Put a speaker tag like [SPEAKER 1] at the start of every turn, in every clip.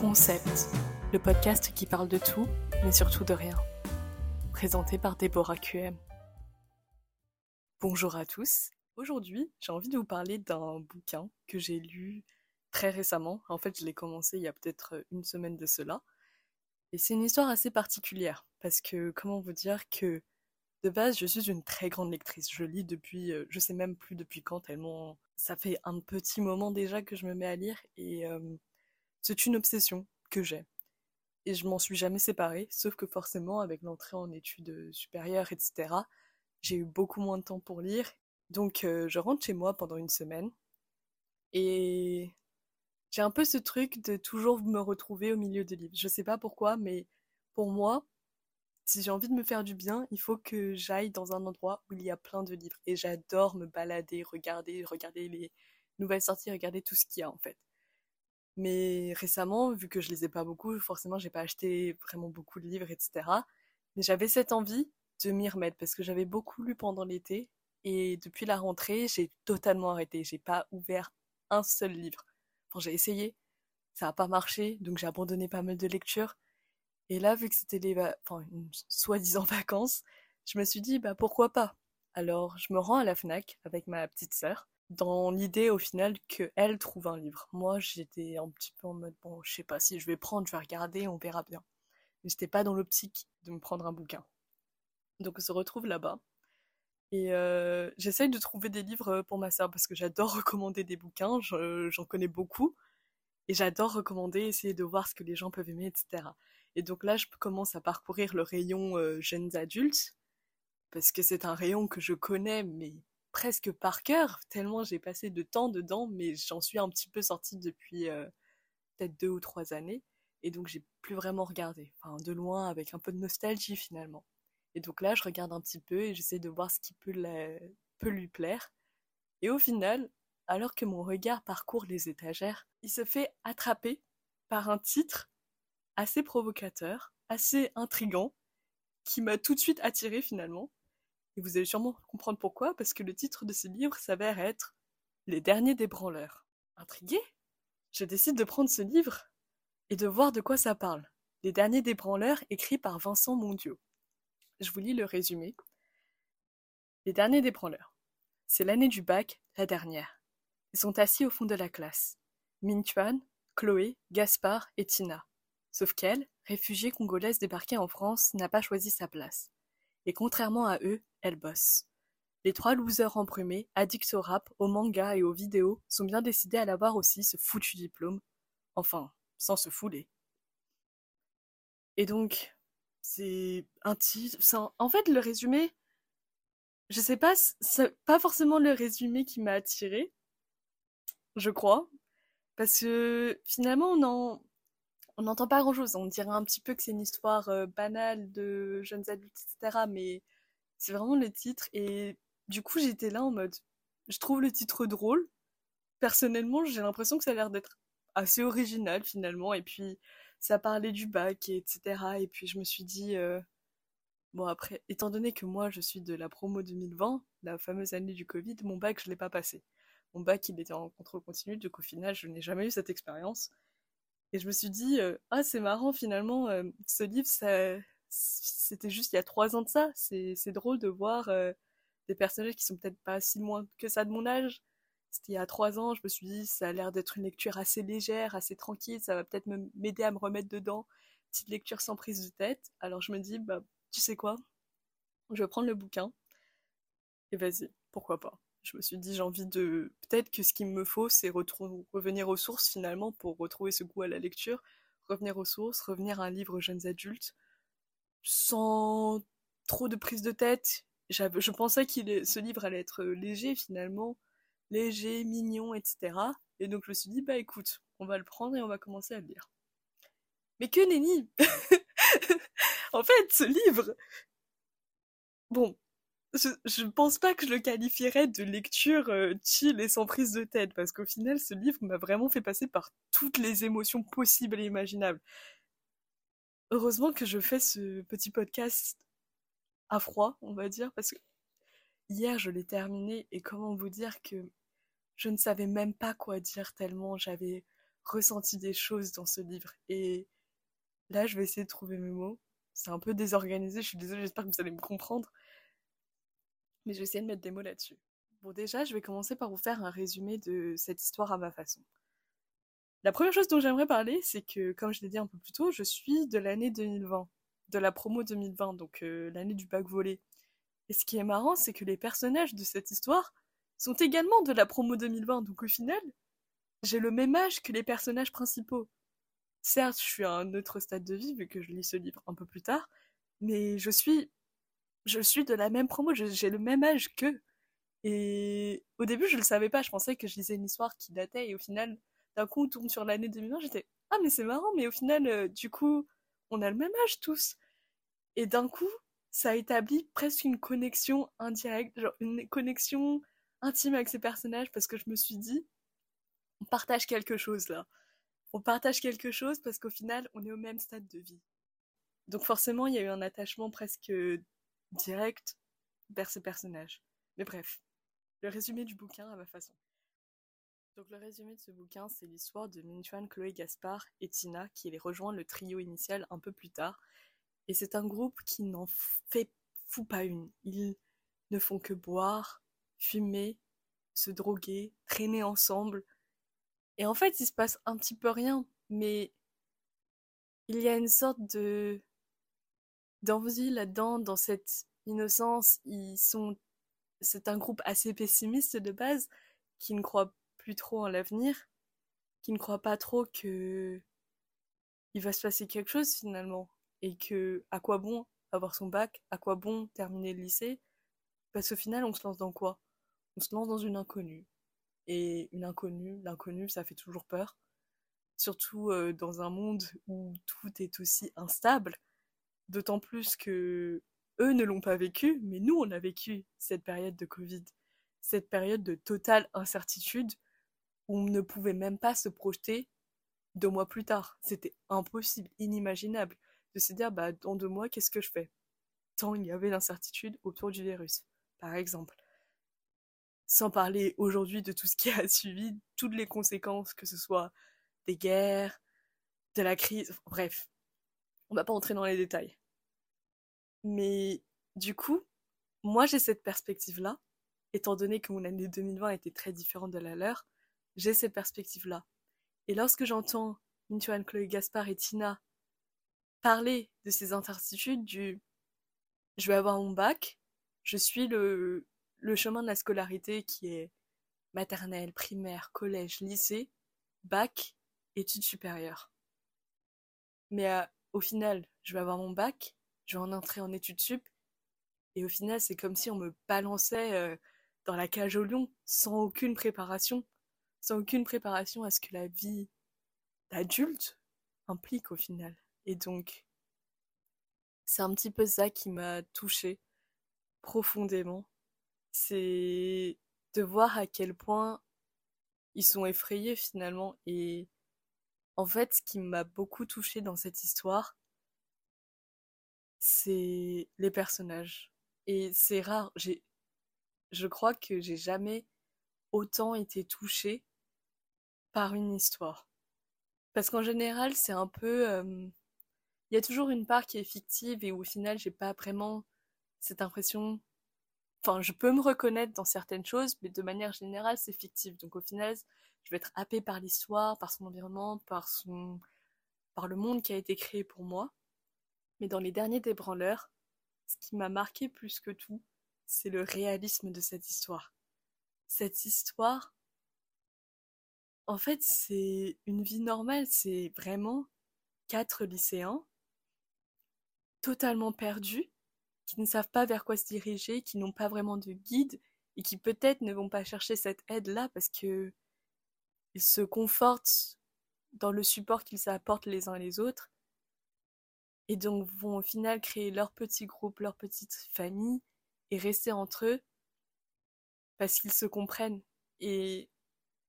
[SPEAKER 1] Concept, le podcast qui parle de tout, mais surtout de rien. Présenté par Déborah QM. Bonjour à tous. Aujourd'hui, j'ai envie de vous parler d'un bouquin que j'ai lu très récemment. En fait, je l'ai commencé il y a peut-être une semaine de cela. Et c'est une histoire assez particulière, parce que comment vous dire que de base, je suis une très grande lectrice. Je lis depuis, euh, je sais même plus depuis quand, tellement ça fait un petit moment déjà que je me mets à lire et euh, c'est une obsession que j'ai. Et je m'en suis jamais séparée, sauf que forcément, avec l'entrée en études supérieures, etc., j'ai eu beaucoup moins de temps pour lire. Donc, euh, je rentre chez moi pendant une semaine. Et j'ai un peu ce truc de toujours me retrouver au milieu de livres. Je sais pas pourquoi, mais pour moi, si j'ai envie de me faire du bien, il faut que j'aille dans un endroit où il y a plein de livres. Et j'adore me balader, regarder, regarder les nouvelles sorties, regarder tout ce qu'il y a en fait. Mais récemment, vu que je lisais pas beaucoup, forcément, j'ai pas acheté vraiment beaucoup de livres, etc. Mais j'avais cette envie de m'y remettre parce que j'avais beaucoup lu pendant l'été et depuis la rentrée, j'ai totalement arrêté. J'ai pas ouvert un seul livre. Enfin, j'ai essayé, ça a pas marché, donc j'ai abandonné pas mal de lectures. Et là, vu que c'était les enfin, une soi-disant vacances, je me suis dit, bah pourquoi pas? Alors, je me rends à la FNAC avec ma petite sœur dans l'idée au final qu'elle trouve un livre. Moi, j'étais un petit peu en mode, bon, je sais pas si je vais prendre, je vais regarder, on verra bien. Mais j'étais pas dans l'optique de me prendre un bouquin. Donc on se retrouve là-bas. Et euh, j'essaye de trouver des livres pour ma sœur parce que j'adore recommander des bouquins, j'en connais beaucoup. Et j'adore recommander, essayer de voir ce que les gens peuvent aimer, etc. Et donc là, je commence à parcourir le rayon euh, jeunes adultes, parce que c'est un rayon que je connais, mais presque par cœur, tellement j'ai passé de temps dedans, mais j'en suis un petit peu sortie depuis euh, peut-être deux ou trois années, et donc j'ai plus vraiment regardé, enfin de loin, avec un peu de nostalgie finalement. Et donc là, je regarde un petit peu et j'essaie de voir ce qui peut, peut lui plaire. Et au final, alors que mon regard parcourt les étagères, il se fait attraper par un titre assez provocateur, assez intrigant, qui m'a tout de suite attiré finalement. Vous allez sûrement comprendre pourquoi, parce que le titre de ce livre s'avère être Les derniers des branleurs. Intrigué Je décide de prendre ce livre et de voir de quoi ça parle. Les derniers des branleurs, écrit par Vincent Mondiaux. Je vous lis le résumé. Les derniers des branleurs. C'est l'année du bac, la dernière. Ils sont assis au fond de la classe. Mintuan, Chloé, Gaspard et Tina. Sauf qu'elle, réfugiée congolaise débarquée en France, n'a pas choisi sa place. Et contrairement à eux, elle bosse. Les trois losers embrumés, addicts au rap, au manga et aux vidéos, sont bien décidés à l'avoir aussi, ce foutu diplôme. Enfin, sans se fouler. Et donc, c'est un titre. En fait, le résumé, je sais pas, c'est pas forcément le résumé qui m'a attiré, je crois, parce que finalement, on en, on n'entend pas grand-chose. On dirait un petit peu que c'est une histoire euh, banale de jeunes adultes, etc. Mais c'est vraiment le titre. Et du coup, j'étais là en mode, je trouve le titre drôle. Personnellement, j'ai l'impression que ça a l'air d'être assez original finalement. Et puis, ça parlait du bac, et etc. Et puis, je me suis dit, euh, bon après, étant donné que moi, je suis de la promo 2020, la fameuse année du Covid, mon bac, je l'ai pas passé. Mon bac, il était en contrôle continu, donc au final, je n'ai jamais eu cette expérience. Et je me suis dit, euh, ah, c'est marrant finalement, euh, ce livre, c'était juste il y a trois ans de ça. C'est, drôle de voir euh, des personnages qui sont peut-être pas si loin que ça de mon âge. C'était il y a trois ans, je me suis dit, ça a l'air d'être une lecture assez légère, assez tranquille, ça va peut-être m'aider à me remettre dedans. Petite lecture sans prise de tête. Alors je me dis, bah, tu sais quoi? Je vais prendre le bouquin. Et vas-y, pourquoi pas je me suis dit j'ai envie de peut-être que ce qu'il me faut c'est revenir aux sources finalement pour retrouver ce goût à la lecture. Revenir aux sources revenir à un livre jeunes adultes sans trop de prise de tête. Je pensais que ce livre allait être léger finalement. Léger mignon etc et donc je me suis dit bah écoute on va le prendre et on va commencer à le lire. Mais que nenni! En fait ce livre! Bon je, ne pense pas que je le qualifierais de lecture euh, chill et sans prise de tête, parce qu'au final, ce livre m'a vraiment fait passer par toutes les émotions possibles et imaginables. Heureusement que je fais ce petit podcast à froid, on va dire, parce que hier je l'ai terminé et comment vous dire que je ne savais même pas quoi dire tellement j'avais ressenti des choses dans ce livre. Et là, je vais essayer de trouver mes mots. C'est un peu désorganisé, je suis désolée, j'espère que vous allez me comprendre. Mais je vais essayer de mettre des mots là-dessus. Bon, déjà, je vais commencer par vous faire un résumé de cette histoire à ma façon. La première chose dont j'aimerais parler, c'est que, comme je l'ai dit un peu plus tôt, je suis de l'année 2020, de la promo 2020, donc euh, l'année du bac volé. Et ce qui est marrant, c'est que les personnages de cette histoire sont également de la promo 2020, donc au final, j'ai le même âge que les personnages principaux. Certes, je suis à un autre stade de vie vu que je lis ce livre un peu plus tard, mais je suis, je suis de la même promo, j'ai le même âge qu'eux. Et au début, je le savais pas, je pensais que je lisais une histoire qui datait, et au final, d'un coup, on tourne sur l'année 2020, j'étais Ah, mais c'est marrant, mais au final, euh, du coup, on a le même âge tous. Et d'un coup, ça établit presque une connexion indirecte, genre une connexion intime avec ces personnages, parce que je me suis dit On partage quelque chose là. On partage quelque chose parce qu'au final, on est au même stade de vie. Donc forcément, il y a eu un attachement presque direct vers ces personnages. Mais bref, le résumé du bouquin à ma façon. Donc le résumé de ce bouquin, c'est l'histoire de Minchuan, Chloé Gaspard et Tina qui les rejoint le trio initial un peu plus tard. Et c'est un groupe qui n'en fait fou pas une. Ils ne font que boire, fumer, se droguer, traîner ensemble. Et en fait, il se passe un petit peu rien, mais il y a une sorte de d'envie là-dedans, dans cette innocence. Ils sont c'est un groupe assez pessimiste de base, qui ne croit plus trop en l'avenir, qui ne croit pas trop que il va se passer quelque chose finalement, et que à quoi bon avoir son bac, à quoi bon terminer le lycée, parce qu'au final on se lance dans quoi? On se lance dans une inconnue. Et une inconnue, l'inconnu, ça fait toujours peur. Surtout euh, dans un monde où tout est aussi instable. D'autant plus que eux ne l'ont pas vécu, mais nous, on a vécu cette période de Covid, cette période de totale incertitude où on ne pouvait même pas se projeter deux mois plus tard. C'était impossible, inimaginable de se dire, bah, dans deux mois, qu'est-ce que je fais? Tant il y avait l'incertitude autour du virus, par exemple. Sans parler aujourd'hui de tout ce qui a suivi, toutes les conséquences, que ce soit des guerres, de la crise, bref. On va pas entrer dans les détails. Mais du coup, moi j'ai cette perspective-là, étant donné que mon année 2020 était très différente de la leur, j'ai cette perspective-là. Et lorsque j'entends Mintuan, Chloé Gaspard et Tina parler de ces incertitudes du je vais avoir mon bac, je suis le, chemin de la scolarité qui est maternelle, primaire, collège, lycée, bac, études supérieures. Mais euh, au final, je vais avoir mon bac, je vais en entrer en études sup. Et au final, c'est comme si on me balançait euh, dans la cage au lion, sans aucune préparation, sans aucune préparation à ce que la vie d'adulte implique au final. Et donc, c'est un petit peu ça qui m'a touchée profondément. C'est de voir à quel point ils sont effrayés finalement. Et en fait, ce qui m'a beaucoup touchée dans cette histoire, c'est les personnages. Et c'est rare. J'ai, je crois que j'ai jamais autant été touchée par une histoire. Parce qu'en général, c'est un peu. Il y a toujours une part qui est fictive et où au final, j'ai pas vraiment cette impression. Enfin, je peux me reconnaître dans certaines choses, mais de manière générale, c'est fictif. Donc au final, je vais être happée par l'histoire, par son environnement, par son, par le monde qui a été créé pour moi. Mais dans les derniers débranleurs, ce qui m'a marqué plus que tout, c'est le réalisme de cette histoire. Cette histoire, en fait, c'est une vie normale, c'est vraiment quatre lycéens totalement perdus, qui ne savent pas vers quoi se diriger, qui n'ont pas vraiment de guide et qui peut-être ne vont pas chercher cette aide-là parce que ils se confortent dans le support qu'ils apportent les uns les autres et donc vont au final créer leur petit groupe, leur petite famille et rester entre eux parce qu'ils se comprennent. Et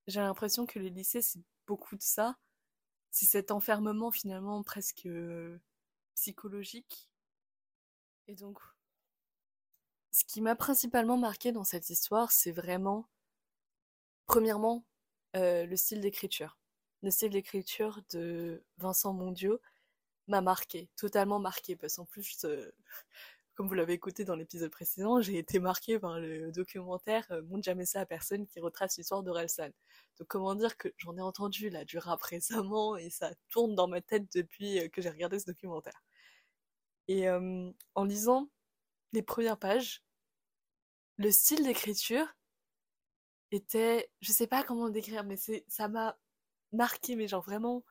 [SPEAKER 1] j'ai l'impression que le lycée, c'est beaucoup de ça. C'est cet enfermement finalement presque euh, psychologique. Et donc, ce qui m'a principalement marqué dans cette histoire, c'est vraiment, premièrement, euh, le style d'écriture. le style d'écriture de Vincent Mondiaux m'a marqué, totalement marqué, parce qu'en plus, euh, comme vous l'avez écouté dans l'épisode précédent, j'ai été marqué par le documentaire euh, Montre jamais ça à personne qui retrace l'histoire d'Orelsan. Donc comment dire que j'en ai entendu là du rap récemment et ça tourne dans ma tête depuis euh, que j'ai regardé ce documentaire. Et en lisant les premières pages, le style d'écriture était, je sais pas comment décrire, mais ça m'a marqué, mais genre vraiment,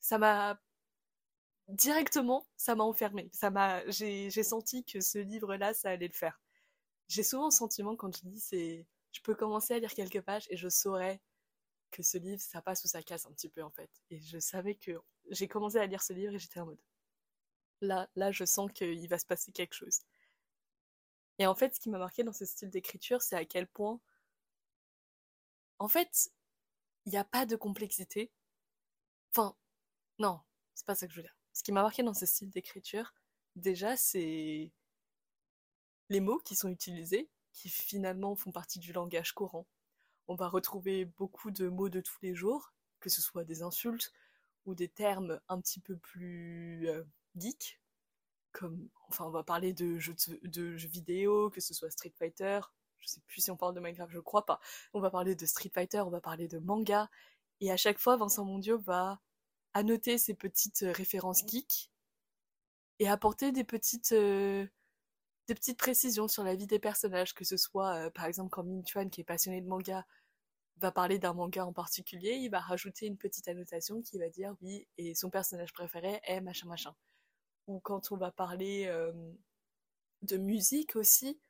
[SPEAKER 1] ça m'a directement, ça m'a enfermé. Ça m'a, j'ai, senti que ce livre-là, ça allait le faire. J'ai souvent le sentiment quand je lis, c'est, je peux commencer à lire quelques pages et je saurais que ce livre, ça passe ou ça casse un petit peu en fait. Et je savais que j'ai commencé à lire ce livre et j'étais en mode, là, là, je sens qu'il va se passer quelque chose. Et en fait, ce qui m'a marqué dans ce style d'écriture, c'est à quel point, en fait, il n'y a pas de complexité. Enfin, non, c'est pas ça que je veux dire. Ce qui m'a marqué dans ce style d'écriture, déjà, c'est les mots qui sont utilisés, qui finalement font partie du langage courant. On va retrouver beaucoup de mots de tous les jours, que ce soit des insultes ou des termes un petit peu plus euh, geeks, comme, enfin, on va parler de jeux, de, jeux vidéo, que ce soit Street Fighter, je sais plus si on parle de Minecraft, je crois pas. On va parler de Street Fighter, on va parler de manga, et à chaque fois, Vincent Mondiaux va annoter ces petites euh, références geeks et apporter des petites, euh, des petites précisions sur la vie des personnages, que ce soit euh, par exemple quand Min Chuan, qui est passionné de manga, va parler d'un manga en particulier, il va rajouter une petite annotation qui va dire oui, et son personnage préféré est machin machin. Ou quand on va parler de musique aussi,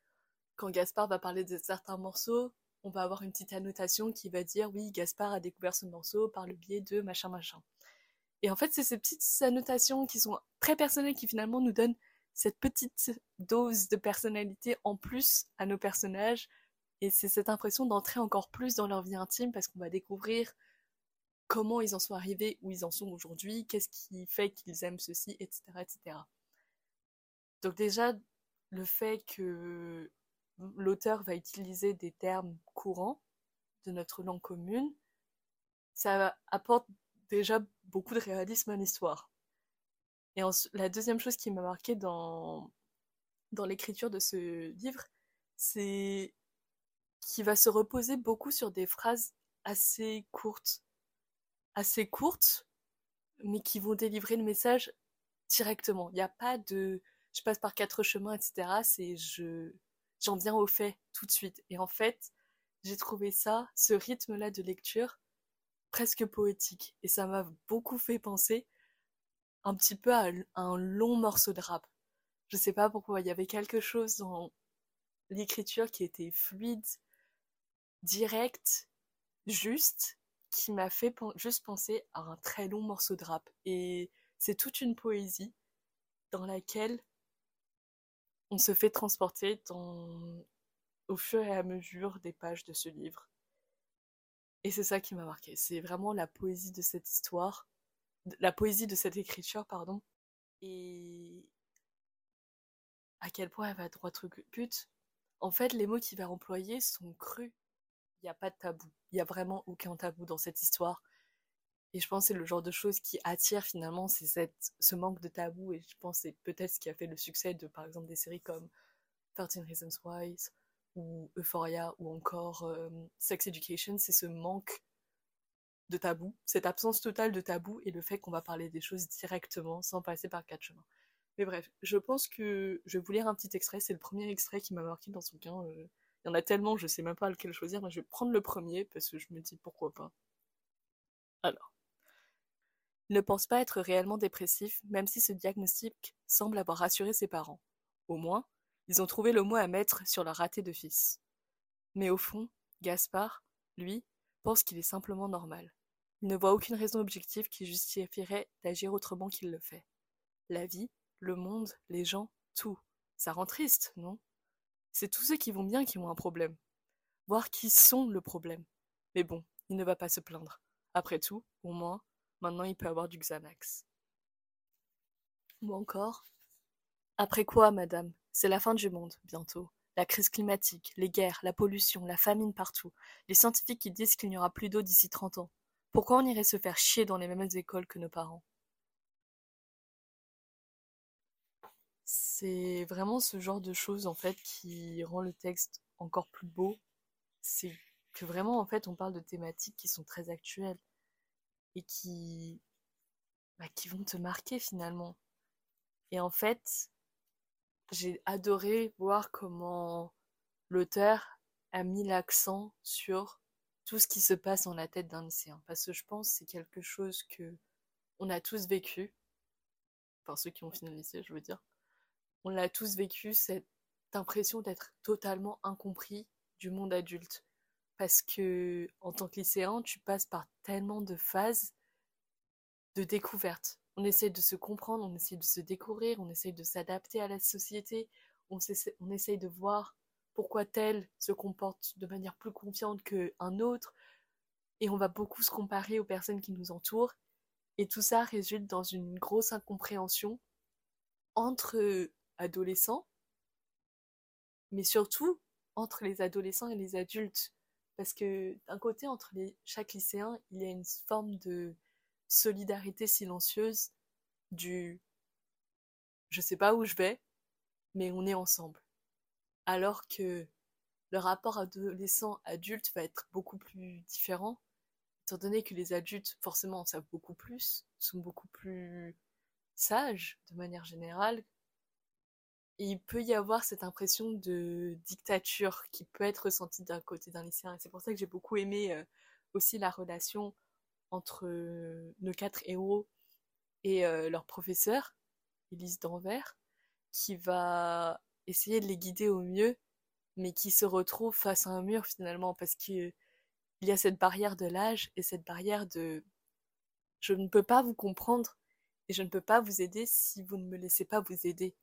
[SPEAKER 1] quand Gaspard va parler de certains morceaux, on va avoir une petite annotation qui va dire oui, Gaspard a découvert ce morceau par le biais de machin machin. Et en fait, c'est ces petites annotations qui sont très personnelles qui finalement nous donnent cette petite dose de personnalité en plus à nos personnages. Et c'est cette impression d'entrer encore plus dans leur vie intime parce qu'on va découvrir comment ils en sont arrivés, où ils en sont aujourd'hui, qu'est-ce qui fait qu'ils aiment ceci, etc., etc. Donc déjà, le fait que l'auteur va utiliser des termes courants de notre langue commune, ça apporte déjà beaucoup de réalisme à l'histoire. Et la deuxième chose qui m'a marqué dans, dans l'écriture de ce livre, c'est qu'il va se reposer beaucoup sur des phrases assez courtes. Assez courtes, mais qui vont délivrer le message directement. Il n'y a pas de je passe par quatre chemins, etc. C'est je j'en viens au fait tout de suite. Et en fait, j'ai trouvé ça, ce rythme-là de lecture, presque poétique. Et ça m'a beaucoup fait penser un petit peu à un long morceau de rap. Je sais pas pourquoi, il y avait quelque chose dans l'écriture qui était fluide, direct, juste, qui m'a fait juste penser à un très long morceau de rap. Et c'est toute une poésie dans laquelle on se fait transporter au fur et à mesure des pages de ce livre. Et c'est ça qui m'a marqué. C'est vraiment la poésie de cette histoire, la poésie de cette écriture, pardon. Et à quel point elle va droit au but. En fait, les mots qu'il va employer sont crus. Il n'y a pas de tabou. Il n'y a vraiment aucun tabou dans cette histoire. Et je pense que c'est le genre de choses qui attire finalement, c'est cette, ce manque de tabou. Et je pense que c'est peut-être ce qui a fait le succès de, par exemple, des séries comme 13 Reasons Why ou Euphoria ou encore euh, Sex Education. C'est ce manque de tabou, cette absence totale de tabou et le fait qu'on va parler des choses directement sans passer par quatre chemins. Mais bref, je pense que je vais vous lire un petit extrait. C'est le premier extrait qui m'a marqué dans ce bouquin. Euh, il y en a tellement, je sais même pas lequel choisir, mais je vais prendre le premier parce que je me dis pourquoi pas. Alors. Ne pense pas être réellement dépressif, même si ce diagnostic semble avoir rassuré ses parents. Au moins, ils ont trouvé le mot à mettre sur leur raté de fils. Mais au fond, Gaspard, lui, pense qu'il est simplement normal. Il ne voit aucune raison objective qui justifierait d'agir autrement qu'il le fait. La vie, le monde, les gens, tout. Ça rend triste, non? C'est tous ceux qui vont bien qui ont un problème. Voir qui sont le problème. Mais bon, il ne va pas se plaindre. Après tout, au moins, Maintenant, il peut avoir du Xanax. Ou encore Après quoi, madame C'est la fin du monde, bientôt. La crise climatique, les guerres, la pollution, la famine partout. Les scientifiques qui disent qu'il n'y aura plus d'eau d'ici 30 ans. Pourquoi on irait se faire chier dans les mêmes écoles que nos parents? C'est vraiment ce genre de choses en fait qui rend le texte encore plus beau. C'est que vraiment en fait on parle de thématiques qui sont très actuelles et qui bah, qui vont te marquer finalement. Et en fait, j'ai adoré voir comment l'auteur a mis l'accent sur tout ce qui se passe dans la tête d'un lycéen. Parce que je pense que c'est quelque chose que on a tous vécu. Enfin, ceux qui ont fini le lycée, je veux dire. On l'a tous vécu, cette impression d'être totalement incompris du monde adulte. Parce que, en tant que lycéen, tu passes par tellement de phases de découverte. On essaie de se comprendre, on essaie de se découvrir, on essaie de s'adapter à la société, on, on essaye de voir pourquoi tel se comporte de manière plus confiante qu'un autre, et on va beaucoup se comparer aux personnes qui nous entourent, et tout ça résulte dans une grosse incompréhension entre adolescents, mais surtout entre les adolescents et les adultes. Parce que d'un côté, entre chaque lycéen, il y a une forme de solidarité silencieuse du je sais pas où je vais, mais on est ensemble alors que le rapport adolescent-adulte va être beaucoup plus différent, étant donné que les adultes, forcément, en savent beaucoup plus, sont beaucoup plus sages de manière générale. Il peut y avoir cette impression de dictature qui peut être ressentie d'un côté d'un lycéen. Et c'est pour ça que j'ai beaucoup aimé euh, aussi la relation entre euh, nos quatre héros et euh, leur professeur, Elise d'Anvers, qui va essayer de les guider au mieux, mais qui se retrouvent face à un mur finalement, parce qu'il y a cette barrière de l'âge et cette barrière de je ne peux pas vous comprendre et je ne peux pas vous aider si vous ne me laissez pas vous aider.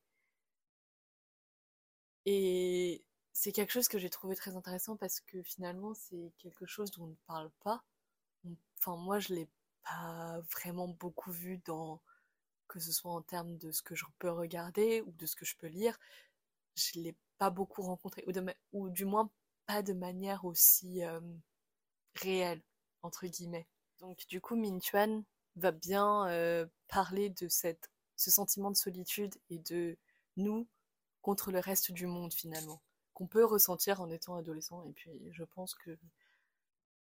[SPEAKER 1] Et c'est quelque chose que j'ai trouvé très intéressant parce que finalement c'est quelque chose dont on ne parle pas. Enfin moi je l'ai pas vraiment beaucoup vu dans que ce soit en termes de ce que je peux regarder ou de ce que je peux lire je l'ai pas beaucoup rencontré, ou, du moins pas de manière aussi euh, réelle, entre guillemets. Donc du coup, Min Chuan va bien euh, parler de cette, ce sentiment de solitude et de nous contre le reste du monde finalement, qu'on peut ressentir en étant adolescent. Et puis je pense que...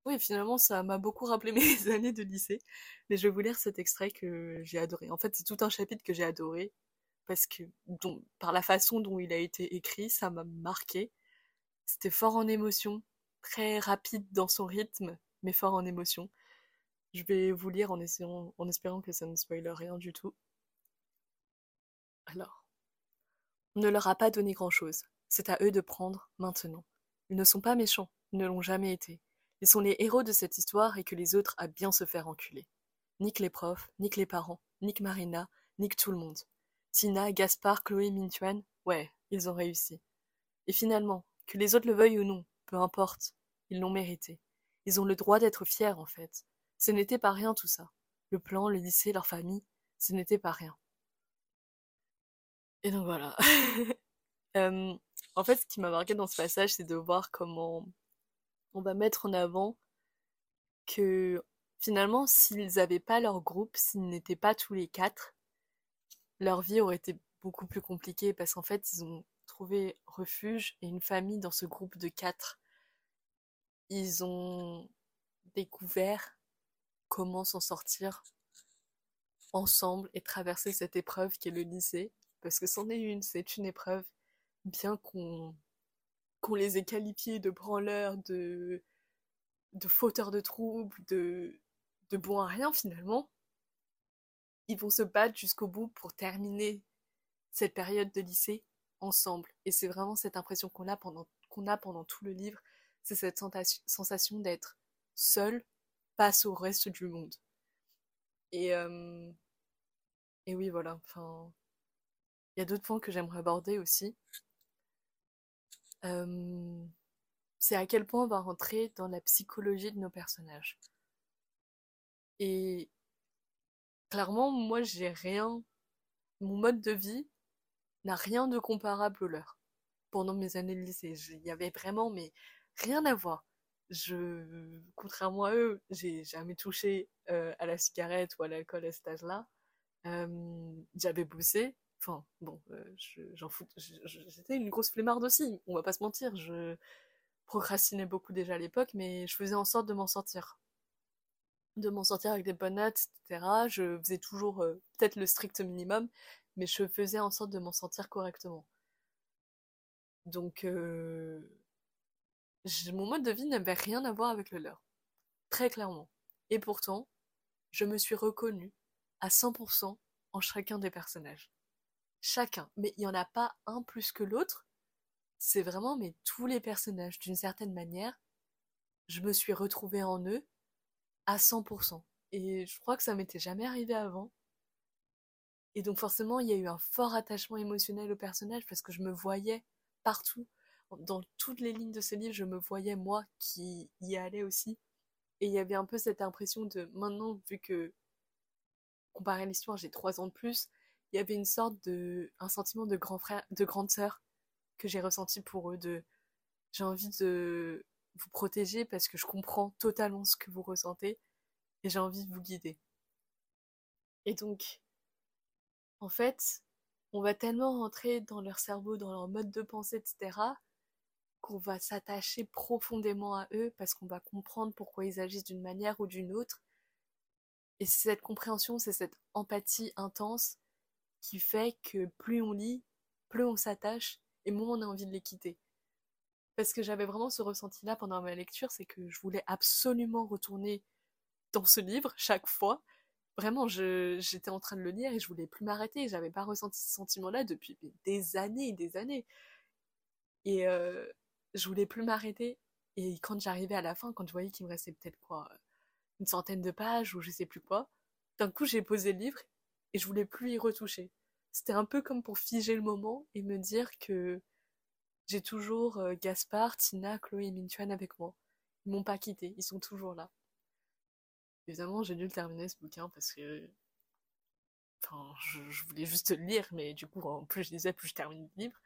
[SPEAKER 1] Oui, finalement, ça m'a beaucoup rappelé mes années de lycée. Mais je vais vous lire cet extrait que j'ai adoré. En fait, c'est tout un chapitre que j'ai adoré parce que par la façon dont il a été écrit, ça m'a marqué. C'était fort en émotion, très rapide dans son rythme, mais fort en émotion. Je vais vous lire en, espérant que ça ne spoile rien du tout. Alors, on ne leur a pas donné grand-chose. C'est à eux de prendre maintenant. Ils ne sont pas méchants, ils ne l'ont jamais été. Ils sont les héros de cette histoire et que les autres a bien se faire enculer. Nique les profs, nique les parents, nique Marina, nique tout le monde. Tina, Gaspard, Chloé, Mintuan, ouais, ils ont réussi. Et finalement, que les autres le veuillent ou non, peu importe, ils l'ont mérité. Ils ont le droit d'être fiers, en fait. Ce n'était pas rien tout ça. Le plan, le lycée, leur famille, ce n'était pas rien. Et donc voilà. Euh, en fait, ce qui m'a marqué dans ce passage, c'est de voir comment on va mettre en avant que finalement, s'ils n'avaient pas leur groupe, s'ils n'étaient pas tous les quatre, leur vie aurait été beaucoup plus compliquée parce qu'en fait, ils ont trouvé refuge et une famille dans ce groupe de quatre. Ils ont découvert comment s'en sortir ensemble et traverser cette épreuve qui est le lycée. Parce que c'en est une, c'est une épreuve, bien qu'on qu'on les ait qualifiés de branleurs, de, fauteurs de troubles, de, de bons à rien finalement ils vont se battre jusqu'au bout pour terminer cette période de lycée ensemble. Et c'est vraiment cette impression qu'on a pendant, a pendant tout le livre, c'est cette sensation d'être seul face au reste du monde. Et, euh, et oui, voilà, enfin, il y a d'autres points que j'aimerais aborder aussi. C'est à quel point on va rentrer dans la psychologie de nos personnages. Et clairement, moi, j'ai rien. Mon mode de vie n'a rien de comparable au leur. Pendant mes années de lycée, il y avait vraiment, mais rien à voir. je, contrairement à eux, j'ai jamais touché euh, à la cigarette ou à l'alcool à cet âge-là. J'avais bossé, enfin bon, euh, j'en fous, j'étais une grosse flemmarde aussi, on va pas se mentir, je procrastinais beaucoup déjà à l'époque, mais je faisais en sorte de m'en sortir. De m'en sortir avec des bonnes notes, etc. Je faisais toujours peut-être le strict minimum, mais je faisais en sorte de m'en sortir correctement. Donc, mon mode de vie n'avait rien à voir avec le leur. Très clairement. Et pourtant, je me suis reconnue à 100% en chacun des personnages. Chacun. Mais il n'y en a pas un plus que l'autre. C'est vraiment mais tous les personnages, d'une certaine manière, je me suis retrouvée en eux à 100%. Et je crois que ça m'était jamais arrivé avant. Et donc forcément, il y a eu un fort attachement émotionnel au personnage parce que je me voyais partout dans toutes les lignes de ce livre, je me voyais moi qui y allais aussi. Et il y avait un peu cette impression de maintenant, vu que, comparé à l'histoire, j'ai trois ans de plus, il y avait une sorte de, un sentiment de grand frère, de grande sœur que j'ai ressenti pour eux, de, j'ai envie de vous protéger parce que je comprends totalement ce que vous ressentez et j'ai envie de vous guider. Et donc, en fait, on va tellement rentrer dans leur cerveau, dans leur mode de pensée, etc., qu'on va s'attacher profondément à eux parce qu'on va comprendre pourquoi ils agissent d'une manière ou d'une autre. Et c'est cette compréhension, c'est cette empathie intense qui fait que plus on lit, plus on s'attache et moins on a envie de les quitter. Parce que j'avais vraiment ce ressenti-là pendant ma lecture, c'est que je voulais absolument retourner dans ce livre chaque fois. Vraiment, j'étais en train de le lire et je voulais plus m'arrêter. J'avais pas ressenti ce sentiment-là depuis des années et des années. Et, euh, je voulais plus m'arrêter. Et quand j'arrivais à la fin, quand je voyais qu'il me restait peut-être quoi, une centaine de pages ou je sais plus quoi, d'un coup j'ai posé le livre et je voulais plus y retoucher. C'était un peu comme pour figer le moment et me dire que j'ai toujours euh, Gaspard, Tina, Chloé et Mintuan avec moi. Ils m'ont pas quitté, ils sont toujours là. Évidemment, j'ai dû le terminer ce bouquin parce que. Enfin, je, voulais juste le lire, mais du coup, plus je lisais, plus je termine le livre.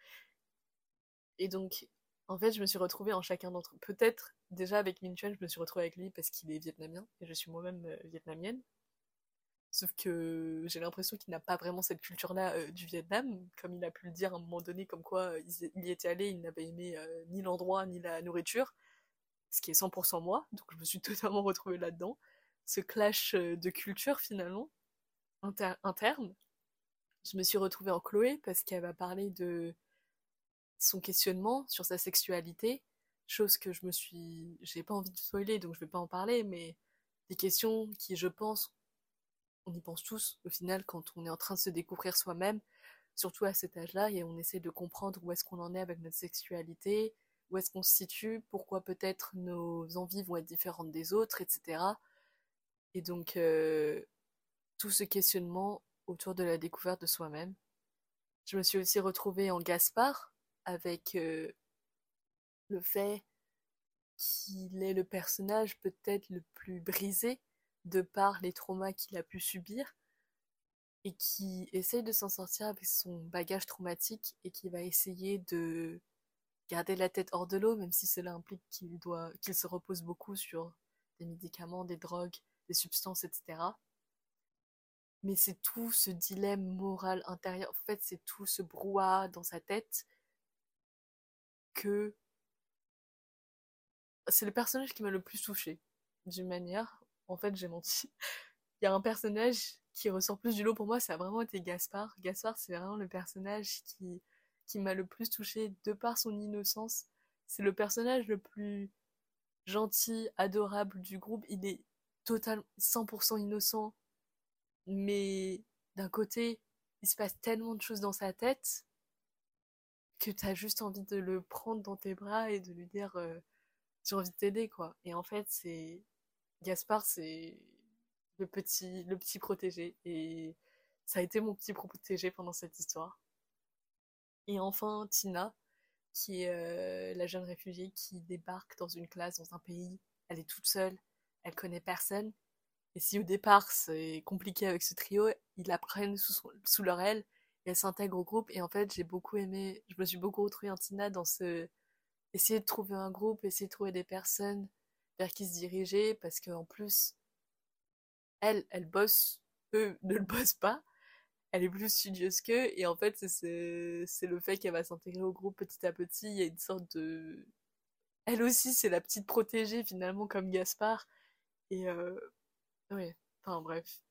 [SPEAKER 1] Et donc, en fait, je me suis retrouvée en chacun d'entre eux. Peut-être, déjà avec Min je me suis retrouvée avec lui parce qu'il est vietnamien et je suis moi-même euh, vietnamienne. Sauf que j'ai l'impression qu'il n'a pas vraiment cette culture-là euh, du Vietnam, comme il a pu le dire à un moment donné, comme quoi euh, il y était allé, il n'avait aimé ni l'endroit ni la nourriture, ce qui est 100% moi, donc je me suis totalement retrouvée là-dedans. Ce clash de culture finalement, interne. Je me suis retrouvée en Chloé parce qu'elle va parler de son questionnement sur sa sexualité, chose que je me suis, j'ai pas envie de spoiler donc je vais pas en parler, mais des questions qui, je pense, on y pense tous au final quand on est en train de se découvrir soi-même, surtout à cet âge-là, et on essaie de comprendre où est-ce qu'on en est avec notre sexualité, où est-ce qu'on se situe, pourquoi peut-être nos envies vont être différentes des autres, etc. Et donc, euh, tout ce questionnement autour de la découverte de soi-même. Je me suis aussi retrouvée en Gaspard, avec euh, le fait qu'il est le personnage peut-être le plus brisé de par les traumas qu'il a pu subir et qui essaye de s'en sortir avec son bagage traumatique et qui va essayer de garder la tête hors de l'eau même si cela implique qu'il doit qu'il se repose beaucoup sur des médicaments, des drogues, des substances, etc. Mais c'est tout ce dilemme moral intérieur, en fait c'est tout ce brouhaha dans sa tête que c'est le personnage qui m'a le plus touché. D'une manière, en fait, j'ai menti. Il y a un personnage qui ressort plus du lot pour moi, ça a vraiment été Gaspard. Gaspard, c'est vraiment le personnage qui, m'a le plus touché de par son innocence. C'est le personnage le plus gentil, adorable du groupe. Il est totalement 100% innocent, mais d'un côté, il se passe tellement de choses dans sa tête que t'as juste envie de le prendre dans tes bras et de lui dire euh, j'ai envie de t'aider quoi. Et en fait c'est Gaspard c'est le petit le petit protégé et ça a été mon petit protégé pendant cette histoire. Et enfin Tina qui est euh, la jeune réfugiée qui débarque dans une classe dans un pays, elle est toute seule, elle connaît personne. Et si au départ c'est compliqué avec ce trio, ils la prennent sous, sous leur aile elle s'intègre au groupe et en fait j'ai beaucoup aimé, je me suis beaucoup retrouvée en Tina dans ce essayer de trouver un groupe, essayer de trouver des personnes vers qui se diriger, parce qu'en plus, elle, elle bosse, eux ne le bossent pas, elle est plus studieuse qu'eux, et en fait, c'est le fait qu'elle va s'intégrer au groupe petit à petit, il y a une sorte de... Elle aussi, c'est la petite protégée, finalement, comme Gaspard, et euh... ouais, enfin bref,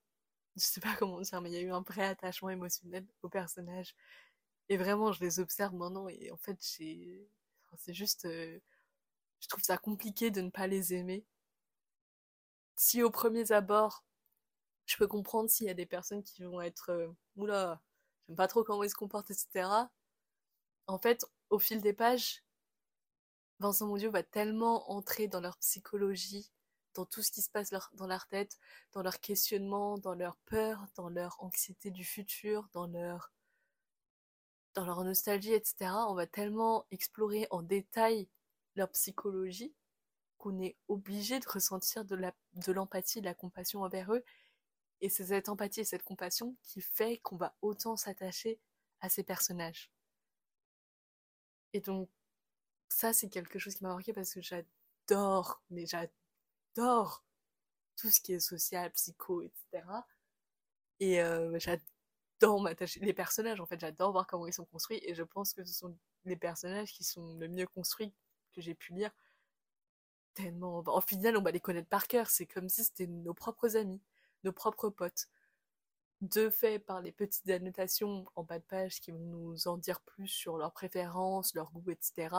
[SPEAKER 1] je sais pas comment dire, mais il y a eu un vrai attachement émotionnel au personnage, et vraiment, je les observe maintenant, et en fait, c'est juste... Euh, je trouve ça compliqué de ne pas les aimer. Si au premier abord, je peux comprendre s'il y a des personnes qui vont être euh, oula, j'aime pas trop comment ils se comportent, etc. En fait, au fil des pages, Vincent Mondieu va tellement entrer dans leur psychologie, dans tout ce qui se passe dans leur tête, dans leur questionnement, dans leur peur, dans leur anxiété du futur, dans leur dans leur nostalgie, etc. On va tellement explorer en détail leur psychologie qu'on est obligé de ressentir de l'empathie, de, de la compassion envers eux et c'est cette empathie et cette compassion qui fait qu'on va autant s'attacher à ces personnages. Et donc, ça, c'est quelque chose qui m'a marqué parce que j'adore, mais j'adore tout ce qui est social, psycho, etc. Et euh, j'adore m'attacher. Les personnages, en fait, j'adore voir comment ils sont construits. Et je pense que ce sont les personnages qui sont le mieux construits que j'ai pu lire. Tellement. En final, on va les connaître par cœur. C'est comme si c'était nos propres amis nos propres potes. De fait, par les petites annotations en bas de page qui vont nous en dire plus sur leurs préférences, leurs goûts, etc.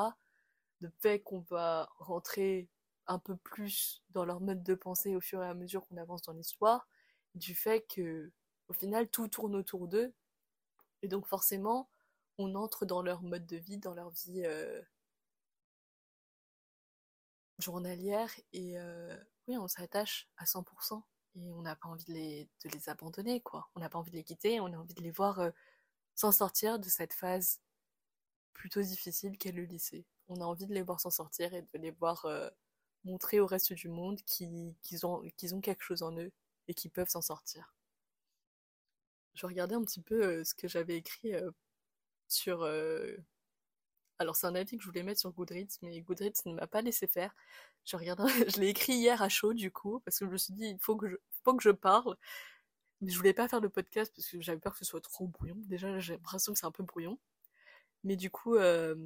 [SPEAKER 1] De fait qu'on va rentrer un peu plus dans leur mode de pensée au fur et à mesure qu'on avance dans l'histoire, du fait que, au final, tout tourne autour d'eux. Et donc, forcément, on entre dans leur mode de vie, dans leur vie euh, journalière, et euh, oui, on s'attache à 100% et on n'a pas envie de les, de les abandonner, quoi. On n'a pas envie de les quitter, on a envie de les voir euh, s'en sortir de cette phase plutôt difficile qu'est le lycée. On a envie de les voir s'en sortir et de les voir euh, montrer au reste du monde qu'ils ont, qu'ils ont quelque chose en eux et qu'ils peuvent s'en sortir. Je regardais un petit peu ce que j'avais écrit sur... Alors c'est un avis que je voulais mettre sur Goodreads, mais Goodreads ne m'a pas laissé faire. Je regarde, je l'ai écrit hier à chaud du coup, parce que je me suis dit, il faut que je, faut je parle. Mais je voulais pas faire le podcast parce que j'avais peur que ce soit trop brouillon. Déjà, j'ai l'impression que c'est un peu brouillon. Mais du coup, euh,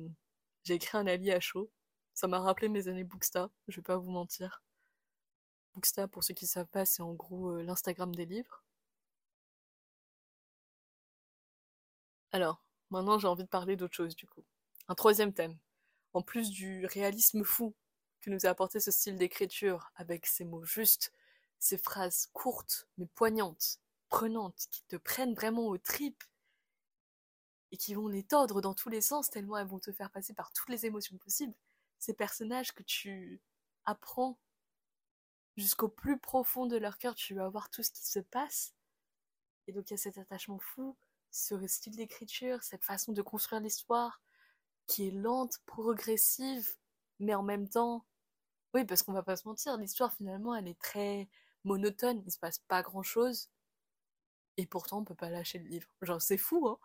[SPEAKER 1] j'ai écrit un avis à chaud. Ça m'a rappelé mes années Booksta, je vais pas vous mentir. Booksta, pour ceux qui savent pas, c'est en gros euh, l'Instagram des livres. Alors, maintenant j'ai envie de parler d'autre chose du coup. Un troisième thème. En plus du réalisme fou que nous a apporté ce style d'écriture, avec ses mots justes, ces phrases courtes mais poignantes, prenantes, qui te prennent vraiment aux tripes et qui vont les tordre dans tous les sens tellement elles vont te faire passer par toutes les émotions possibles. Ces personnages que tu apprends jusqu'au plus profond de leur cœur, tu vas voir tout ce qui se passe. Et donc il y a cet attachement fou, ce style d'écriture, cette façon de construire l'histoire, qui est lente, progressive, mais en même temps, oui, parce qu'on va pas se mentir, l'histoire finalement elle est très monotone, il se passe pas grand chose, et pourtant on peut pas lâcher le livre. Genre c'est fou, hein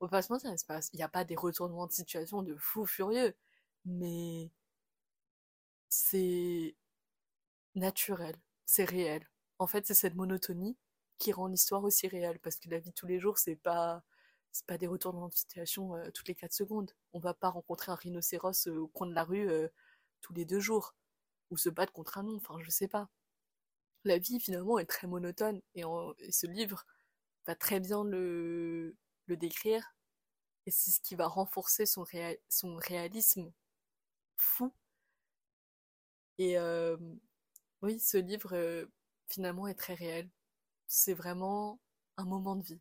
[SPEAKER 1] On va pas se mentir, il se passe, il y a pas des retournements de situation de fou furieux, mais c'est naturel, c'est réel. En fait, c'est cette monotonie qui rend l'histoire aussi réelle, parce que la vie de tous les jours, c'est pas c'est pas des retournements de situation euh, toutes les 4 secondes. On va pas rencontrer un rhinocéros euh, au coin de la rue euh, tous les deux jours. Ou se battre contre un nom, enfin je sais pas. La vie finalement est très monotone et, ce livre va très bien le, décrire. Et c'est ce qui va renforcer son réalisme fou. Et oui, ce livre finalement est très réel. C'est vraiment un moment de vie.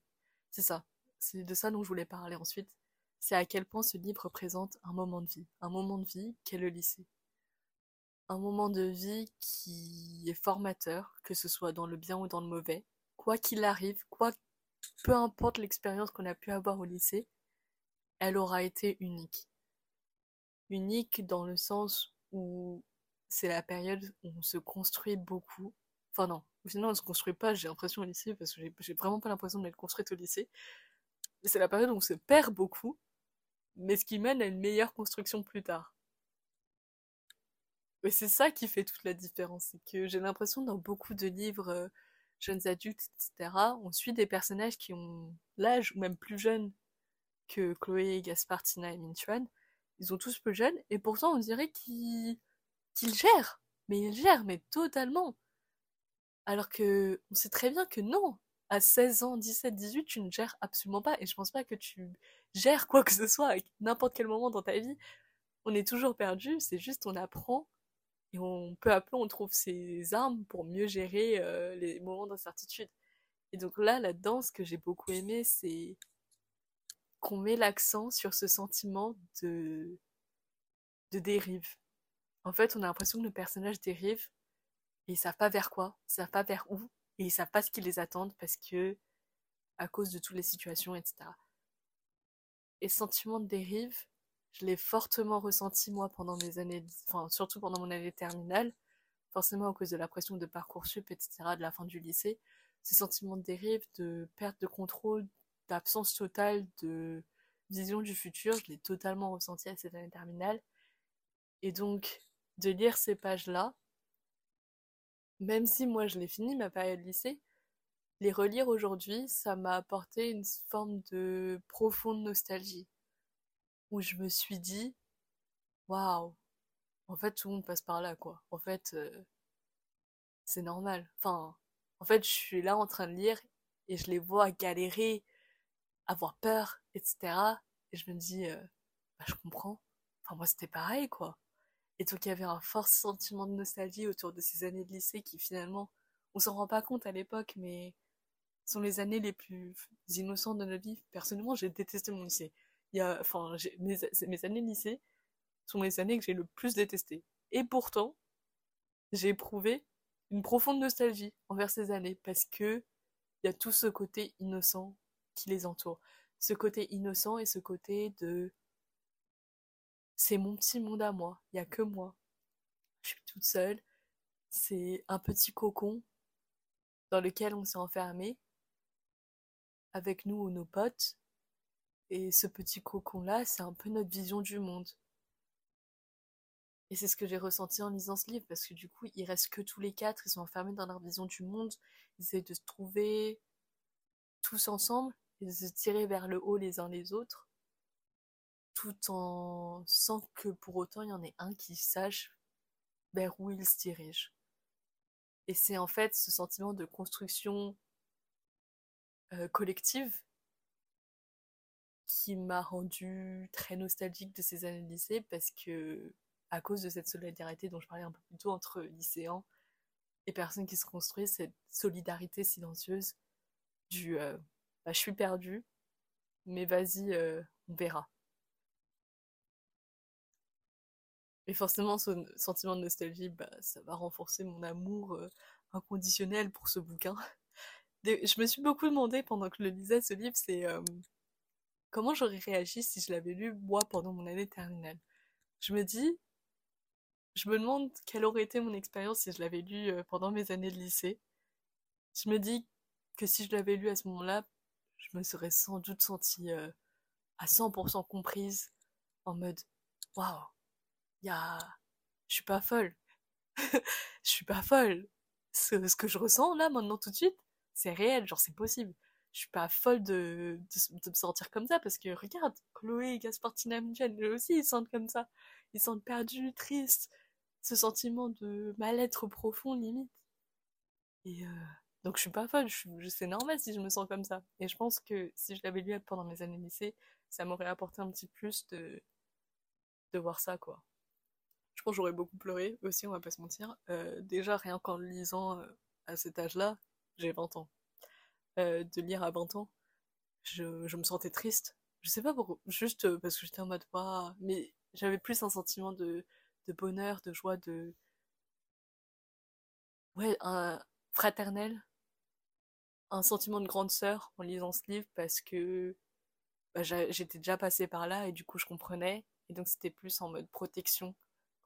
[SPEAKER 1] C'est ça c'est de ça dont je voulais parler ensuite, c'est à quel point ce livre représente un moment de vie, un moment de vie qu'est le lycée. Un moment de vie qui est formateur, que ce soit dans le bien ou dans le mauvais, quoi qu'il arrive, quoi, peu importe l'expérience qu'on a pu avoir au lycée, elle aura été unique. Unique dans le sens où c'est la période où on se construit beaucoup. Enfin non, sinon on ne se construit pas, j'ai l'impression au lycée, parce que j'ai vraiment pas l'impression d'être construite au lycée c'est la période où on se perd beaucoup, mais ce qui mène à une meilleure construction plus tard. Mais c'est ça qui fait toute la différence, c'est que j'ai l'impression dans beaucoup de livres euh, jeunes adultes, etc., on suit des personnages qui ont l'âge ou même plus jeunes que Chloé, Gaspard, Tina et Minchuan. Ils ont tous peu jeunes et pourtant on dirait qu'ils qu'ils gèrent. Mais ils gèrent, mais totalement. Alors que on sait très bien que non. À 16 ans, 17, 18, tu ne gères absolument pas. Et je pense pas que tu gères quoi que ce soit à n'importe quel moment dans ta vie. On est toujours perdu, c'est juste on apprend et on, peu à peu, on trouve ses armes pour mieux gérer euh, les moments d'incertitude. Et donc là, là-dedans, ce que j'ai beaucoup aimé, c'est qu'on met l'accent sur ce sentiment de, dérive. En fait, on a l'impression que nos personnages dérivent et ils savent pas vers quoi, ils savent pas vers où, et ils savent pas ce qui les attend parce que, à cause de toutes les situations, etc. Et ce sentiment de dérive, je l'ai fortement ressenti moi pendant mes années, enfin surtout pendant mon année terminale, forcément à cause de la pression de Parcoursup, etc., de la fin du lycée, ce sentiment de dérive, de perte de contrôle, d'absence totale de vision du futur, je l'ai totalement ressenti à cette année terminale. Et donc, de lire ces pages-là, même si moi je l'ai fini ma période lycée, les relire aujourd'hui, ça m'a apporté une forme de profonde nostalgie où je me suis dit, waouh, en fait, tout le monde passe par là, quoi. En fait, euh, c'est normal. Enfin, en fait, je suis là en train de lire et je les vois galérer, avoir peur, etc. Et je me dis, euh, bah, je comprends. Enfin, moi, c'était pareil, quoi. Et donc, il y avait un fort sentiment de nostalgie autour de ces années de lycée qui, finalement, on s'en rend pas compte à l'époque, mais sont les années les plus innocentes de notre vie. Personnellement, j'ai détesté mon lycée il y a, enfin, mes, années de lycée sont les années que j'ai le plus détestées. Et pourtant, j'ai éprouvé une profonde nostalgie envers ces années parce que il y a tout ce côté innocent qui les entoure. Ce côté innocent et ce côté de c'est mon petit monde à moi, il y a que moi. Je suis toute seule. C'est un petit cocon dans lequel on s'est enfermé avec nous ou nos potes et ce petit cocon-là, c'est un peu notre vision du monde. Et c'est ce que j'ai ressenti en lisant ce livre, parce que du coup, ils restent que tous les quatre, ils sont enfermés dans leur vision du monde, ils essaient de se trouver tous ensemble, et de se tirer vers le haut les uns les autres, tout en sans que pour autant il y en ait un qui sache vers où il se dirige. Et c'est en fait ce sentiment de construction euh, collective qui m'a rendu très nostalgique de ces années de lycée parce que, à cause de cette solidarité dont je parlais un peu plus tôt entre lycéens et personnes qui se construisent, cette solidarité silencieuse du euh, bah, je suis perdu, mais vas-y, euh, on verra. Et forcément, ce sentiment de nostalgie, bah, ça va renforcer mon amour euh, inconditionnel pour ce bouquin. Je me suis beaucoup demandé pendant que je lisais ce livre, c'est comment j'aurais réagi si je l'avais lu moi pendant mon année terminale. Je me dis, je me demande quelle aurait été mon expérience si je l'avais lu euh, pendant mes années de lycée. Je me dis que si je l'avais lu à ce moment-là, je me serais sans doute sentie euh, à 100% comprise, en mode, waouh, y a, je suis pas folle, je suis pas folle. Ce, que je ressens là maintenant tout de suite, c'est réel, genre c'est possible je suis pas folle de, de, me sentir comme ça parce que regarde, Chloé, Gaspartina, Jen, eux aussi ils sentent comme ça. Ils sentent perdus, tristes, ce sentiment de mal-être profond limite. Et euh, donc je suis pas folle, c'est normal si je me sens comme ça. Et je pense que si je l'avais lu pendant mes années lycée, ça m'aurait apporté un petit plus de, de voir ça quoi. Je pense que j'aurais beaucoup pleuré aussi, on va pas se mentir. Euh, déjà rien qu'en lisant euh, à cet âge-là, j'ai 20 ans. Euh, de lire à 20 ans, je, me sentais triste. Je sais pas pourquoi, juste parce que j'étais en mode, pas mais j'avais plus un sentiment de, de bonheur, de joie, de. Ouais, un fraternel, un sentiment de grande sœur en lisant ce livre parce que bah, j'étais déjà passée par là et du coup je comprenais. Et donc c'était plus en mode protection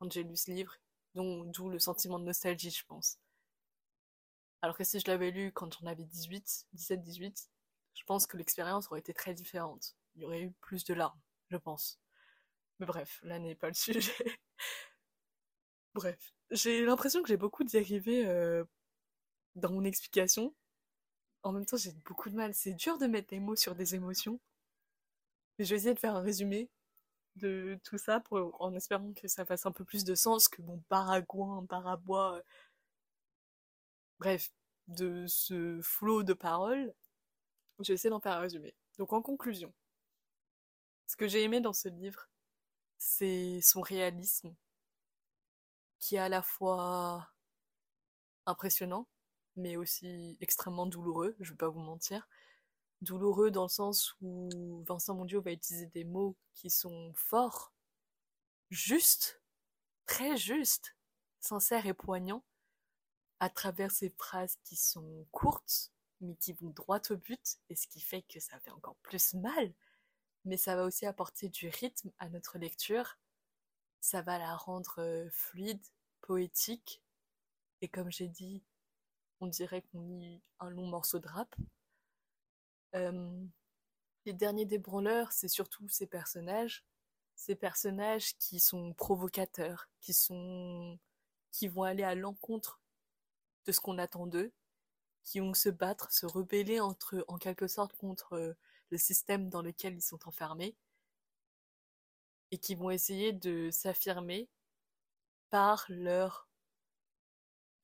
[SPEAKER 1] quand j'ai lu ce livre, d'où le sentiment de nostalgie, je pense. Alors que si je l'avais lu quand j'en avais 18, 17, 18, je pense que l'expérience aurait été très différente. Il y aurait eu plus de larmes, je pense. Mais bref, là n'est pas le sujet. Bref, j'ai l'impression que j'ai beaucoup dérivé euh, dans mon explication. En même temps, j'ai beaucoup de mal. C'est dur de mettre des mots sur des émotions. Mais je vais essayer de faire un résumé de tout ça pour, en espérant que ça fasse un peu plus de sens que mon baragouin, barabois. Euh, bref, de ce flot de paroles. Je vais essayer d'en faire un résumé. Donc en conclusion, ce que j'ai aimé dans ce livre, c'est son réalisme, qui est à la fois impressionnant, mais aussi extrêmement douloureux, je vais pas vous mentir. Douloureux dans le sens où Vincent Mondiaux va utiliser des mots qui sont forts, justes, très justes, sincères et poignants, à travers ces phrases qui sont courtes, mais qui vont droit au but, et ce qui fait que ça fait encore plus mal. Mais ça va aussi apporter du rythme à notre lecture. Ça va la rendre euh, fluide, poétique, et comme j'ai dit, on dirait qu'on lit un long morceau de rap. Euh, les derniers débranleurs, c'est surtout ces personnages, ces personnages qui sont provocateurs, qui vont aller à l'encontre de ce qu'on attend d'eux, qui vont se battre, se rebeller entre, en quelque sorte contre euh, le système dans lequel ils sont enfermés, et qui vont essayer de s'affirmer par leur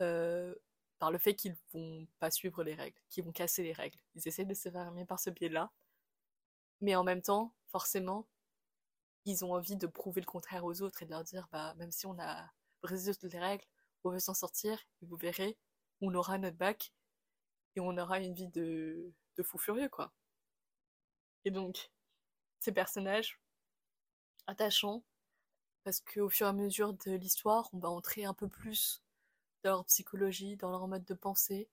[SPEAKER 1] euh, par le fait qu'ils vont pas suivre les règles, qu'ils vont casser les règles. Ils essaient de s'affirmer par ce biais-là, mais en même temps, forcément, ils ont envie de prouver le contraire aux autres et de leur dire, bah, même si on a brisé toutes les règles, on veut s'en sortir, et vous verrez, on aura notre bac et on aura une vie de, de fou furieux, quoi. Et donc, ces personnages attachants, parce qu'au fur et à mesure de l'histoire, on va entrer un peu plus leur psychologie, dans leur mode de pensée.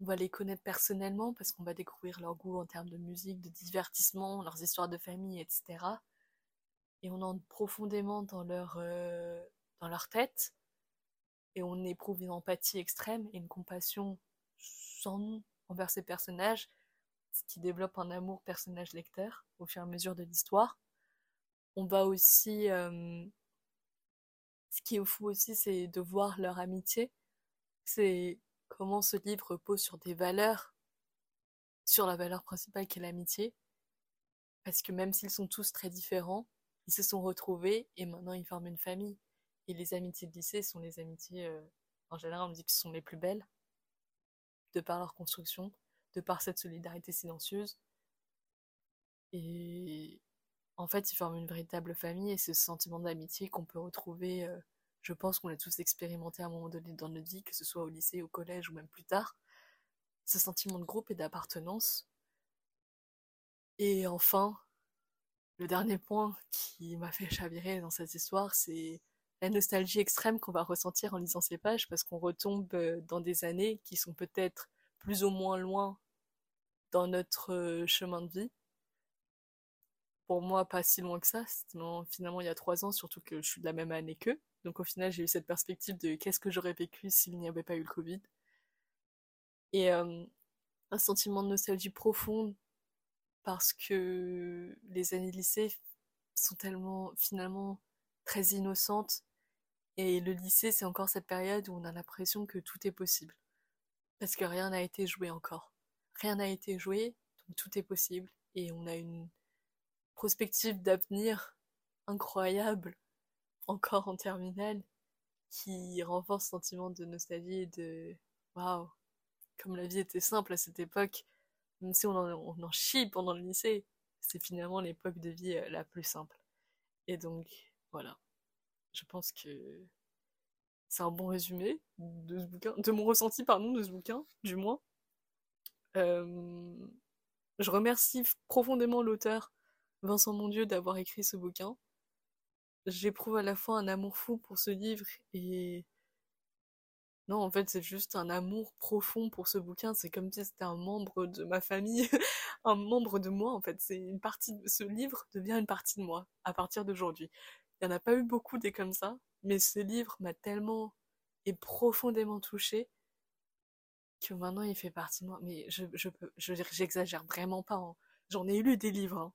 [SPEAKER 1] On va les connaître personnellement parce qu'on va découvrir leur goût en termes de musique, de divertissement, leurs histoires de famille, etc. Et on entre profondément dans leur, euh, dans leur tête et on éprouve une empathie extrême et une compassion sans nom envers ces personnages, ce qui développe un amour personnage-lecteur au fur et à mesure de l'histoire. On va aussi... Euh, ce qui est fou aussi, c'est de voir leur amitié. C'est comment ce livre repose sur des valeurs, sur la valeur principale qui est l'amitié. Parce que même s'ils sont tous très différents, ils se sont retrouvés et maintenant ils forment une famille. Et les amitiés de lycée sont les amitiés, euh, en général, on dit que ce sont les plus belles, de par leur construction, de par cette solidarité silencieuse. Et en fait, ils forment une véritable famille et ce sentiment d'amitié qu'on peut retrouver, euh, je pense qu'on l'a tous expérimenté à un moment donné dans notre vie, que ce soit au lycée, au collège ou même plus tard. Ce sentiment de groupe et d'appartenance. Et enfin, le dernier point qui m'a fait chavirer dans cette histoire, c'est la nostalgie extrême qu'on va ressentir en lisant ces pages parce qu'on retombe euh, dans des années qui sont peut-être plus ou moins loin dans notre euh, chemin de vie. Pour moi, pas si loin que ça. Finalement, il y a trois ans, surtout que je suis de la même année qu'eux. Donc au final, j'ai eu cette perspective de qu'est-ce que j'aurais vécu s'il n'y avait pas eu le Covid. Et euh, un sentiment de nostalgie profonde parce que les années de lycée sont tellement finalement très innocentes et le lycée, c'est encore cette période où on a l'impression que tout est possible. Parce que rien n'a été joué encore. Rien n'a été joué, donc tout est possible. Et on a une prospective d'avenir incroyable, encore en terminale, qui renforce ce sentiment de nostalgie et de waouh, comme la vie était simple à cette époque, même si on en, en chie pendant le lycée, c'est finalement l'époque de vie euh, la plus simple. Et donc, voilà je pense que c'est un bon résumé de ce bouquin, de mon ressenti, pardon, de ce bouquin, du moins. Euh, je remercie profondément l'auteur, Vincent Mondieu, d'avoir écrit ce bouquin. J'éprouve à la fois un amour fou pour ce livre et... Non, en fait, c'est juste un amour profond pour ce bouquin. C'est comme si c'était un membre de ma famille, un membre de moi, en fait. C'est une partie de ce livre devient une partie de moi à partir d'aujourd'hui. Il n'y en a pas eu beaucoup des comme ça, mais ce livre m'a tellement et profondément touché que maintenant il fait partie de moi. Mais je, je peux, j'exagère vraiment pas. Hein. J'en ai lu des livres. Hein.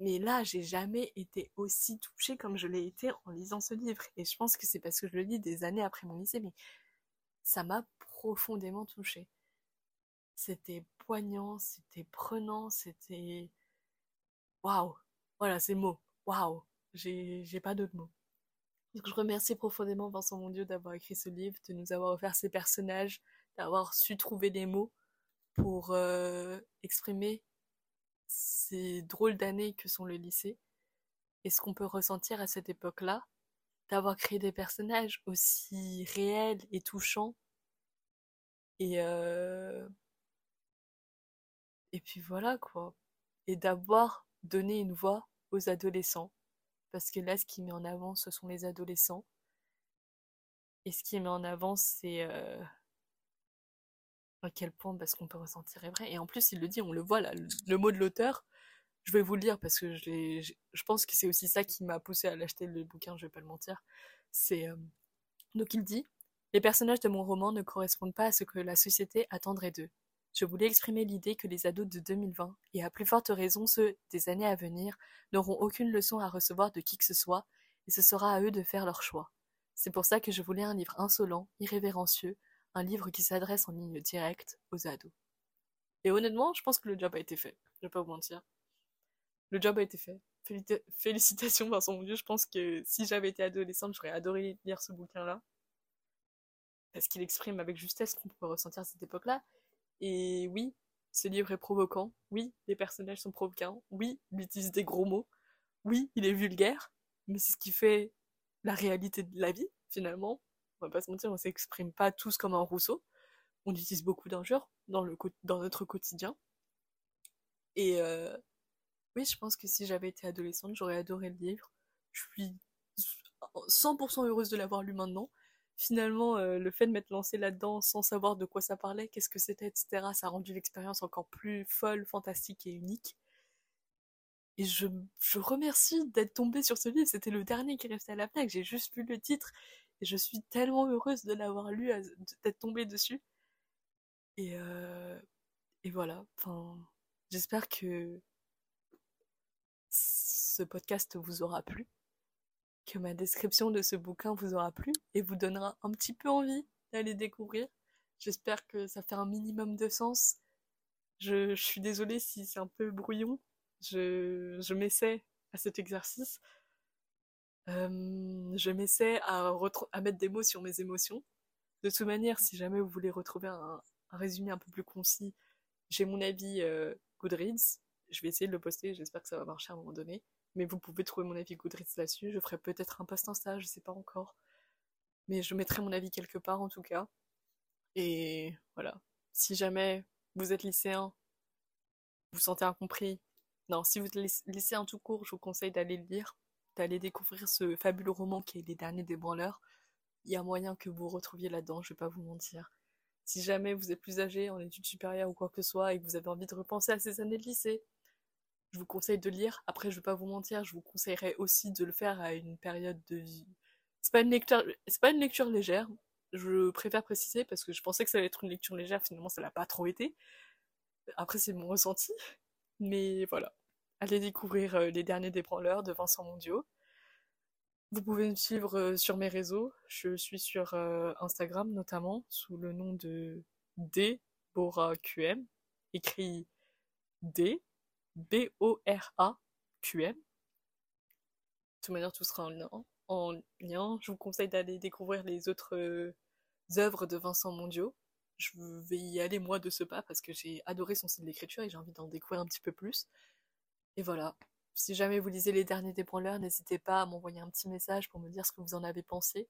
[SPEAKER 1] Mais là, j'ai jamais été aussi touchée comme je l'ai été en lisant ce livre. Et je pense que c'est parce que je le lis des années après mon lycée, mais ça m'a profondément touchée. C'était poignant, c'était prenant, c'était... Waouh Voilà, c'est le mot. Waouh J'ai pas d'autres mots. Donc je remercie profondément Vincent Mondieu d'avoir écrit ce livre, de nous avoir offert ces personnages, d'avoir su trouver les mots pour euh, exprimer ces drôles d'années que sont le lycée et ce qu'on peut ressentir à cette époque-là, d'avoir créé des personnages aussi réels et touchants et euh... et puis voilà quoi. Et d'avoir donné une voix aux adolescents parce que là ce qui met en avant ce sont les adolescents et ce qui met en avant c'est euh, à quel point bah, ce qu'on peut ressentir est vrai. Et en plus, il le dit, on le voit là, le, mot de l'auteur. Je vais vous le lire parce que je, je pense que c'est aussi ça qui m'a poussé à l'acheter le bouquin, je vais pas le mentir. C'est euh, donc il dit Les personnages de mon roman ne correspondent pas à ce que la société attendrait d'eux. Je voulais exprimer l'idée que les ados de 2020, et à plus forte raison ceux des années à venir, n'auront aucune leçon à recevoir de qui que ce soit, et ce sera à eux de faire leur choix. C'est pour ça que je voulais un livre insolent, irrévérencieux, un livre qui s'adresse en ligne directe aux ados. Et honnêtement, je pense que le job a été fait. Je vais pas vous mentir. Le job a été fait. Félicitations Vincent mon Dieu, je pense que si j'avais été adolescente, j'aurais adoré lire ce bouquin-là. Parce qu'il exprime avec justesse qu'on peut ressentir à cette époque-là. Et oui, ce livre est provoquant. Oui, les personnages sont provoquants. Oui, il utilise des gros mots. Oui, il est vulgaire. Mais c'est ce qui fait la réalité de la vie, finalement on va pas se mentir, on s'exprime pas tous comme un Rousseau. On utilise beaucoup d'injures dans, notre quotidien. Et euh, oui, je pense que si j'avais été adolescente, j'aurais adoré le livre. Je suis 100% heureuse de l'avoir lu maintenant. Finalement, euh, le fait de m'être lancée là-dedans sans savoir de quoi ça parlait, qu'est-ce que c'était, etc., ça a rendu l'expérience encore plus folle, fantastique et unique. Et je, remercie d'être tombée sur ce livre. C'était le dernier qui restait à la plaque. J'ai juste vu le titre je suis tellement heureuse de l'avoir lu, d'être tombée dessus. Et, euh, voilà. J'espère que ce podcast vous aura plu, que ma description de ce bouquin vous aura plu et vous donnera un petit peu envie d'aller découvrir. J'espère que ça fait un minimum de sens. Je, suis désolée si c'est un peu brouillon. Je m'essaie à cet exercice. Je m'essaie à, à, mettre des mots sur mes émotions. De toute manière, si jamais vous voulez retrouver un, résumé un peu plus concis, j'ai mon avis euh, Goodreads. Je vais essayer de le poster, j'espère que ça va marcher à un moment donné. Mais vous pouvez trouver mon avis Goodreads là-dessus. Je ferai peut-être un post Insta, je sais pas encore. Mais je mettrai mon avis quelque part en tout cas. Et voilà. Si jamais vous êtes lycéen, vous sentez incompris. Non, si vous êtes lycéen tout court, je vous conseille d'aller le lire d'aller découvrir ce fabuleux roman qui est Les Derniers des Branleurs. Il y a moyen que vous retrouviez là-dedans, je vais pas vous mentir. Si jamais vous êtes plus âgé, en études supérieures ou quoi que ce soit, et que vous avez envie de repenser à ces années de lycée, je vous conseille de lire. Après, je vais pas vous mentir, je vous conseillerais aussi de le faire à une période de vie. C'est pas une lecture, c'est pas une lecture légère. Je préfère préciser parce que je pensais que ça allait être une lecture légère, finalement ça l'a pas trop été. Après, c'est mon ressenti. Mais voilà allez découvrir euh, les derniers débranleurs de Vincent Mondiaux. Vous pouvez me suivre euh, sur mes réseaux. Je suis sur euh, Instagram notamment sous le nom de DBoraQM, écrit D B-O-R-A-Q-M. De toute manière, tout sera en lien. En lien. Je vous conseille d'aller découvrir les autres œuvres de Vincent Mondiaux. Je vais y aller moi de ce pas parce que j'ai adoré son style d'écriture et j'ai envie d'en découvrir un petit peu plus. Et voilà. Si jamais vous lisez les derniers débranleurs, n'hésitez pas à m'envoyer un petit message pour me dire ce que vous en avez pensé.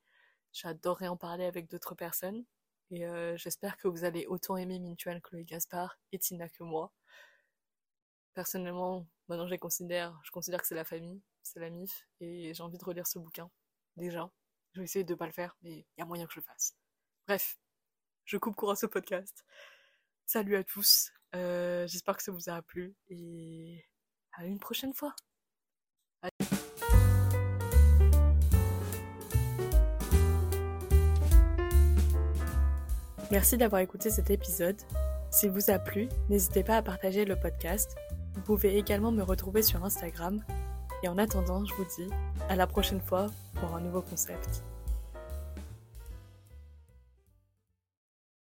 [SPEAKER 1] J'adorerais en parler avec d'autres personnes. Et euh, j'espère que vous allez autant aimer Mintuan, Chloé Gaspard et Tina que moi. Personnellement, maintenant je considère, je considère que c'est la famille, c'est la MIF, et j'ai envie de relire ce bouquin. Déjà. Je vais essayer de ne pas le faire, mais il y a moyen que je le fasse. Bref, je coupe court à ce podcast. Salut à tous, euh, j'espère que ça vous a plu, et à une prochaine fois. Merci d'avoir écouté cet épisode. S'il vous a plu, n'hésitez pas à partager le podcast. Vous pouvez également me retrouver sur Instagram. Et en attendant, je vous dis à la prochaine fois pour un nouveau concept.